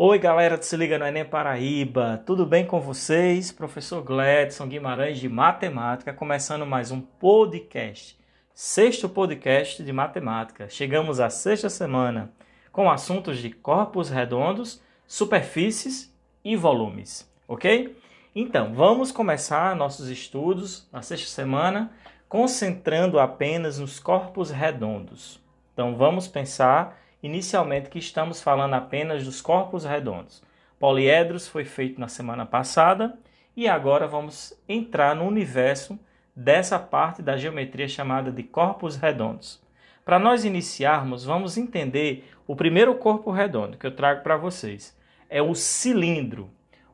Oi, galera do Se Liga no Enem Paraíba, tudo bem com vocês? Professor Gledson Guimarães de Matemática, começando mais um podcast, sexto podcast de matemática. Chegamos à sexta semana com assuntos de corpos redondos, superfícies e volumes, ok? Então, vamos começar nossos estudos na sexta semana concentrando apenas nos corpos redondos. Então, vamos pensar inicialmente que estamos falando apenas dos corpos redondos. Poliedros foi feito na semana passada e agora vamos entrar no universo dessa parte da geometria chamada de corpos redondos. Para nós iniciarmos, vamos entender o primeiro corpo redondo que eu trago para vocês. É o cilindro.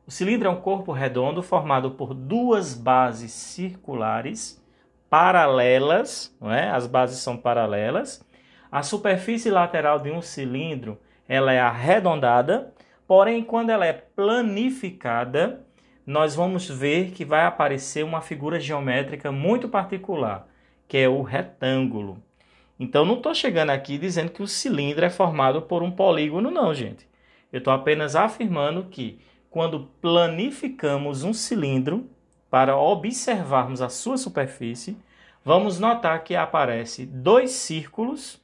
O cilindro é um corpo redondo formado por duas bases circulares paralelas, não é? As bases são paralelas a superfície lateral de um cilindro ela é arredondada, porém quando ela é planificada, nós vamos ver que vai aparecer uma figura geométrica muito particular, que é o retângulo. Então não estou chegando aqui dizendo que o cilindro é formado por um polígono, não, gente. Eu estou apenas afirmando que quando planificamos um cilindro para observarmos a sua superfície, vamos notar que aparece dois círculos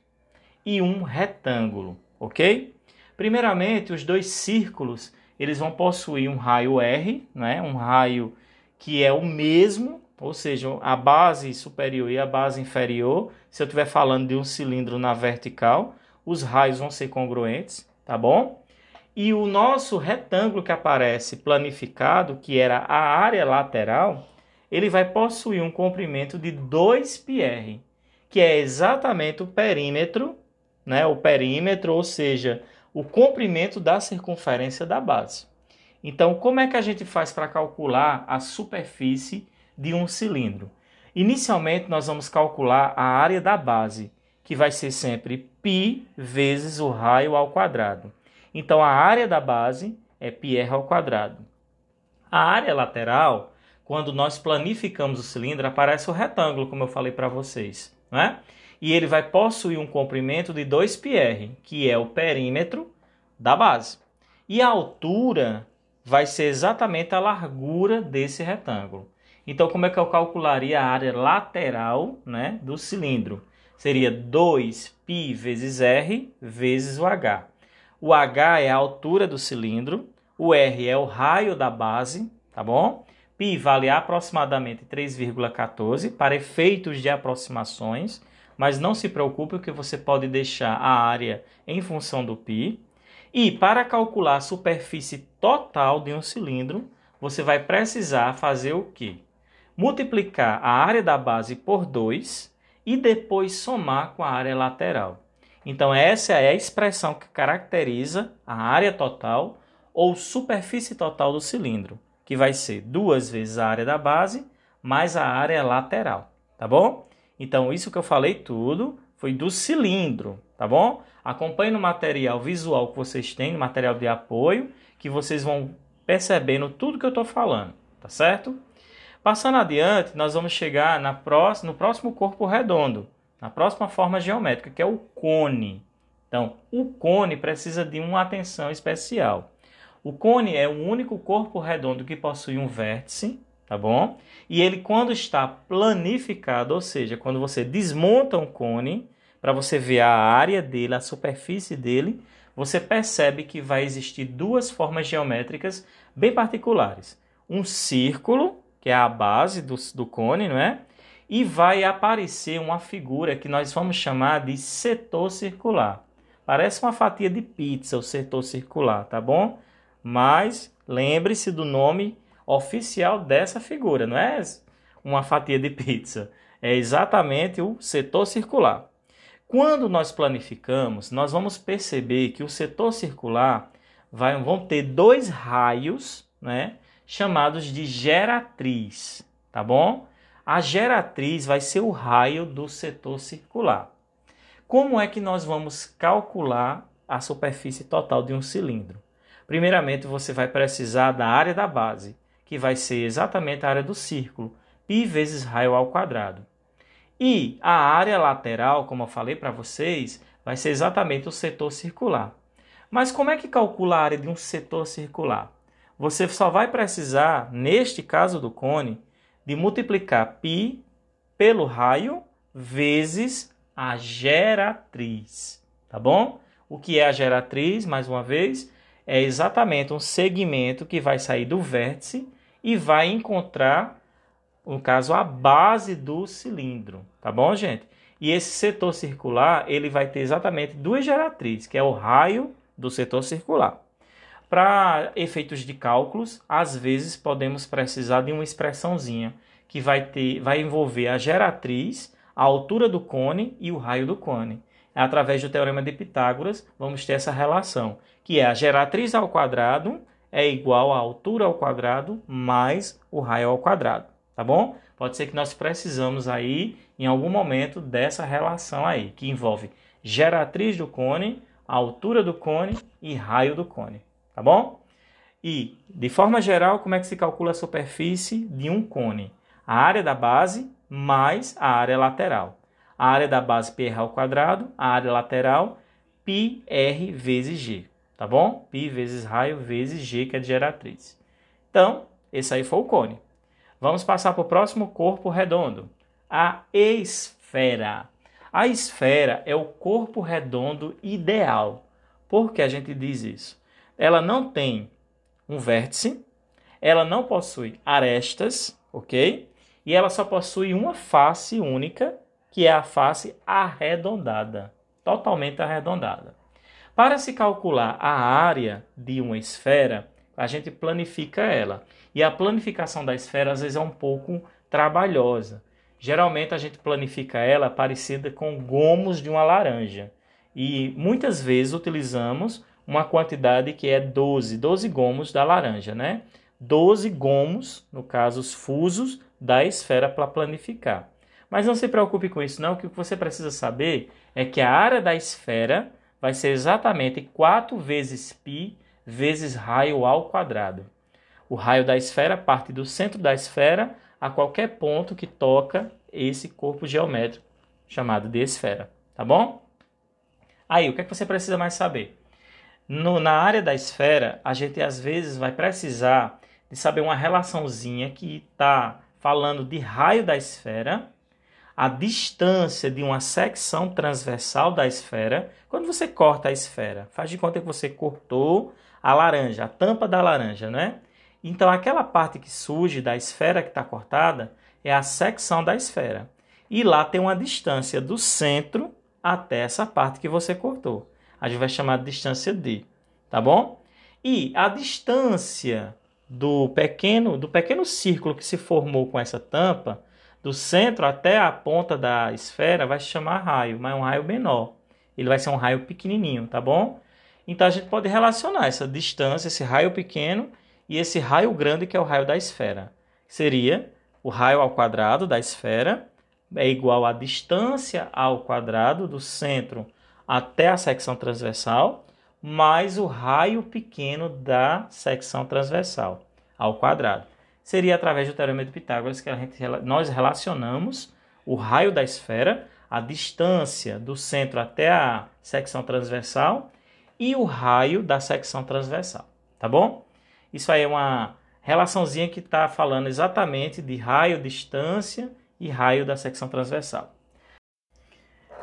e um retângulo, ok? Primeiramente, os dois círculos eles vão possuir um raio R, né? um raio que é o mesmo, ou seja, a base superior e a base inferior. Se eu estiver falando de um cilindro na vertical, os raios vão ser congruentes, tá bom? E o nosso retângulo que aparece planificado, que era a área lateral, ele vai possuir um comprimento de 2πr, que é exatamente o perímetro né, o perímetro, ou seja, o comprimento da circunferência da base. Então, como é que a gente faz para calcular a superfície de um cilindro? Inicialmente, nós vamos calcular a área da base, que vai ser sempre π vezes o raio ao quadrado. Então, a área da base é πr ao quadrado. A área lateral, quando nós planificamos o cilindro, aparece o retângulo, como eu falei para vocês. Né? e ele vai possuir um comprimento de 2πr, que é o perímetro da base. E a altura vai ser exatamente a largura desse retângulo. Então, como é que eu calcularia a área lateral né, do cilindro? Seria 2π vezes r vezes o h. O h é a altura do cilindro, o r é o raio da base, tá bom? π vale aproximadamente 3,14 para efeitos de aproximações mas não se preocupe que você pode deixar a área em função do π. E para calcular a superfície total de um cilindro, você vai precisar fazer o quê? Multiplicar a área da base por 2 e depois somar com a área lateral. Então essa é a expressão que caracteriza a área total ou superfície total do cilindro, que vai ser duas vezes a área da base mais a área lateral, tá bom? Então, isso que eu falei tudo foi do cilindro, tá bom? Acompanhe no material visual que vocês têm, no material de apoio, que vocês vão percebendo tudo que eu estou falando, tá certo? Passando adiante, nós vamos chegar na próxima, no próximo corpo redondo, na próxima forma geométrica, que é o cone. Então, o cone precisa de uma atenção especial. O cone é o único corpo redondo que possui um vértice, tá bom? E ele quando está planificado, ou seja, quando você desmonta um cone para você ver a área dele, a superfície dele, você percebe que vai existir duas formas geométricas bem particulares. Um círculo, que é a base do, do cone, não é? E vai aparecer uma figura que nós vamos chamar de setor circular. Parece uma fatia de pizza o setor circular, tá bom? Mas lembre-se do nome oficial dessa figura, não é uma fatia de pizza, é exatamente o setor circular. Quando nós planificamos, nós vamos perceber que o setor circular vai, vão ter dois raios, né, chamados de geratriz, tá bom? A geratriz vai ser o raio do setor circular. Como é que nós vamos calcular a superfície total de um cilindro? Primeiramente, você vai precisar da área da base, que vai ser exatamente a área do círculo, π vezes raio ao quadrado. E a área lateral, como eu falei para vocês, vai ser exatamente o setor circular. Mas como é que calcula a área de um setor circular? Você só vai precisar, neste caso do cone, de multiplicar π pelo raio vezes a geratriz, tá bom? O que é a geratriz, mais uma vez, é exatamente um segmento que vai sair do vértice e vai encontrar, no caso, a base do cilindro, tá bom, gente? E esse setor circular, ele vai ter exatamente duas geratrizes, que é o raio do setor circular. Para efeitos de cálculos, às vezes podemos precisar de uma expressãozinha que vai ter, vai envolver a geratriz, a altura do cone e o raio do cone. Através do teorema de Pitágoras, vamos ter essa relação, que é a geratriz ao quadrado é igual à altura ao quadrado mais o raio ao quadrado, tá bom? Pode ser que nós precisamos aí, em algum momento, dessa relação aí, que envolve geratriz do cone, altura do cone e raio do cone, tá bom? E, de forma geral, como é que se calcula a superfície de um cone? A área da base mais a área lateral. A área da base πr ao quadrado, a área lateral πr vezes g tá bom? Π vezes raio vezes G, que é de geratriz. Então, esse aí foi o cone. Vamos passar para o próximo corpo redondo, a esfera. A esfera é o corpo redondo ideal. Por que a gente diz isso? Ela não tem um vértice, ela não possui arestas, ok? E ela só possui uma face única, que é a face arredondada, totalmente arredondada. Para se calcular a área de uma esfera, a gente planifica ela. E a planificação da esfera às vezes é um pouco trabalhosa. Geralmente a gente planifica ela parecida com gomos de uma laranja. E muitas vezes utilizamos uma quantidade que é 12, 12 gomos da laranja, né? 12 gomos, no caso os fusos da esfera para planificar. Mas não se preocupe com isso não, o que você precisa saber é que a área da esfera vai ser exatamente 4 vezes π vezes raio ao quadrado. O raio da esfera parte do centro da esfera a qualquer ponto que toca esse corpo geométrico chamado de esfera, tá bom? Aí, o que, é que você precisa mais saber? No, na área da esfera, a gente às vezes vai precisar de saber uma relaçãozinha que está falando de raio da esfera a distância de uma secção transversal da esfera. Quando você corta a esfera, faz de conta que você cortou a laranja, a tampa da laranja, né? Então, aquela parte que surge da esfera que está cortada é a secção da esfera. E lá tem uma distância do centro até essa parte que você cortou. A gente vai chamar de distância D, tá bom? E a distância do pequeno, do pequeno círculo que se formou com essa tampa do centro até a ponta da esfera vai se chamar raio, mas é um raio menor. Ele vai ser um raio pequenininho, tá bom? Então a gente pode relacionar essa distância, esse raio pequeno e esse raio grande que é o raio da esfera. Seria o raio ao quadrado da esfera é igual à distância ao quadrado do centro até a secção transversal mais o raio pequeno da secção transversal ao quadrado seria através do teorema de Pitágoras que gente, nós relacionamos o raio da esfera, a distância do centro até a secção transversal e o raio da secção transversal, tá bom? Isso aí é uma relaçãozinha que está falando exatamente de raio, distância e raio da secção transversal.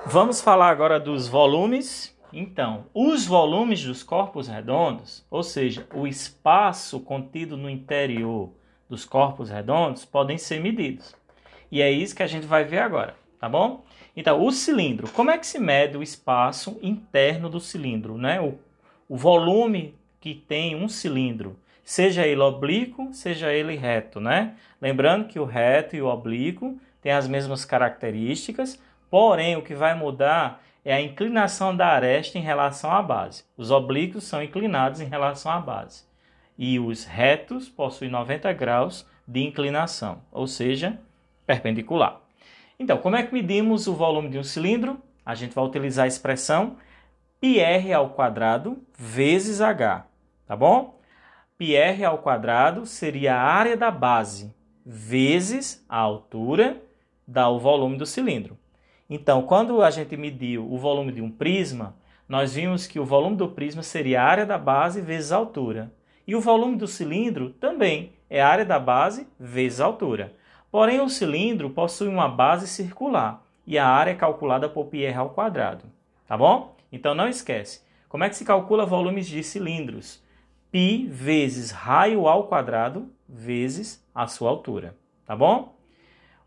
Vamos falar agora dos volumes. Então, os volumes dos corpos redondos, ou seja, o espaço contido no interior dos corpos redondos podem ser medidos. E é isso que a gente vai ver agora, tá bom? Então, o cilindro. Como é que se mede o espaço interno do cilindro, né? O, o volume que tem um cilindro, seja ele oblíquo, seja ele reto, né? Lembrando que o reto e o oblíquo têm as mesmas características, porém o que vai mudar é a inclinação da aresta em relação à base. Os oblíquos são inclinados em relação à base e os retos possuem 90 graus de inclinação, ou seja, perpendicular. Então, como é que medimos o volume de um cilindro? A gente vai utilizar a expressão πr ao quadrado vezes h, tá bom? πr ao quadrado seria a área da base vezes a altura dá o volume do cilindro. Então, quando a gente mediu o volume de um prisma, nós vimos que o volume do prisma seria a área da base vezes a altura. E o volume do cilindro também é a área da base vezes a altura. Porém, o cilindro possui uma base circular e a área é calculada por πr ao quadrado. Tá bom? Então não esquece. Como é que se calcula volumes de cilindros? π vezes raio ao quadrado vezes a sua altura. Tá bom?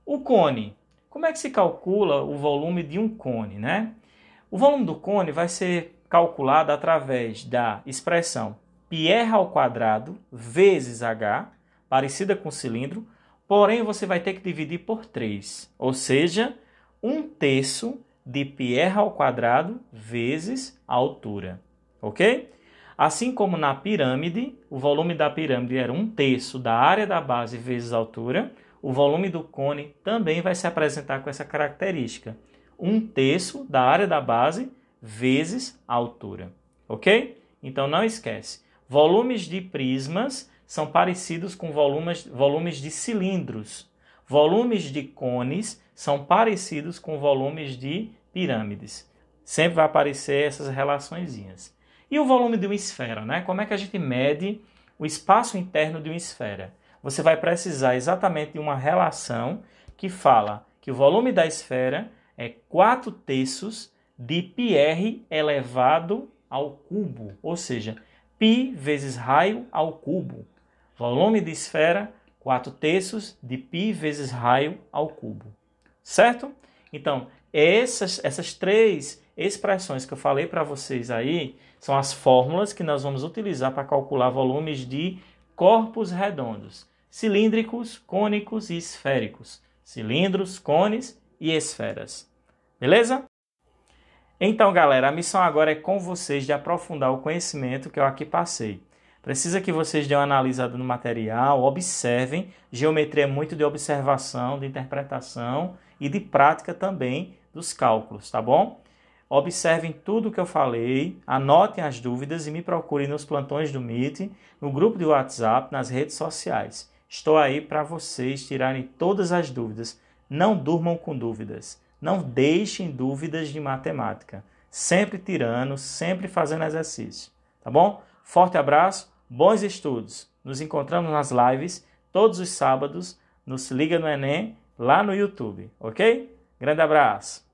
O cone. Como é que se calcula o volume de um cone, né? O volume do cone vai ser calculado através da expressão πr ao quadrado vezes h, parecida com cilindro, porém você vai ter que dividir por 3, ou seja, um terço de πr ao quadrado vezes a altura, ok? Assim como na pirâmide, o volume da pirâmide era um terço da área da base vezes a altura, o volume do cone também vai se apresentar com essa característica, um terço da área da base vezes a altura, ok? Então não esquece, Volumes de prismas são parecidos com volumes, volumes de cilindros. Volumes de cones são parecidos com volumes de pirâmides. Sempre vai aparecer essas relaçõezinhas. E o volume de uma esfera, né? Como é que a gente mede o espaço interno de uma esfera? Você vai precisar exatamente de uma relação que fala que o volume da esfera é 4 terços de πr elevado ao cubo, ou seja, π vezes raio ao cubo. Volume de esfera, 4 terços de π vezes raio ao cubo. Certo? Então, essas, essas três expressões que eu falei para vocês aí são as fórmulas que nós vamos utilizar para calcular volumes de corpos redondos, cilíndricos, cônicos e esféricos. Cilindros, cones e esferas. Beleza? Então, galera, a missão agora é com vocês de aprofundar o conhecimento que eu aqui passei. Precisa que vocês dêem uma analisada no material, observem. Geometria é muito de observação, de interpretação e de prática também dos cálculos, tá bom? Observem tudo o que eu falei, anotem as dúvidas e me procurem nos plantões do Meet, no grupo de WhatsApp, nas redes sociais. Estou aí para vocês tirarem todas as dúvidas. Não durmam com dúvidas. Não deixem dúvidas de matemática. Sempre tirando, sempre fazendo exercício. Tá bom? Forte abraço, bons estudos. Nos encontramos nas lives todos os sábados no Se Liga no Enem, lá no YouTube, ok? Grande abraço!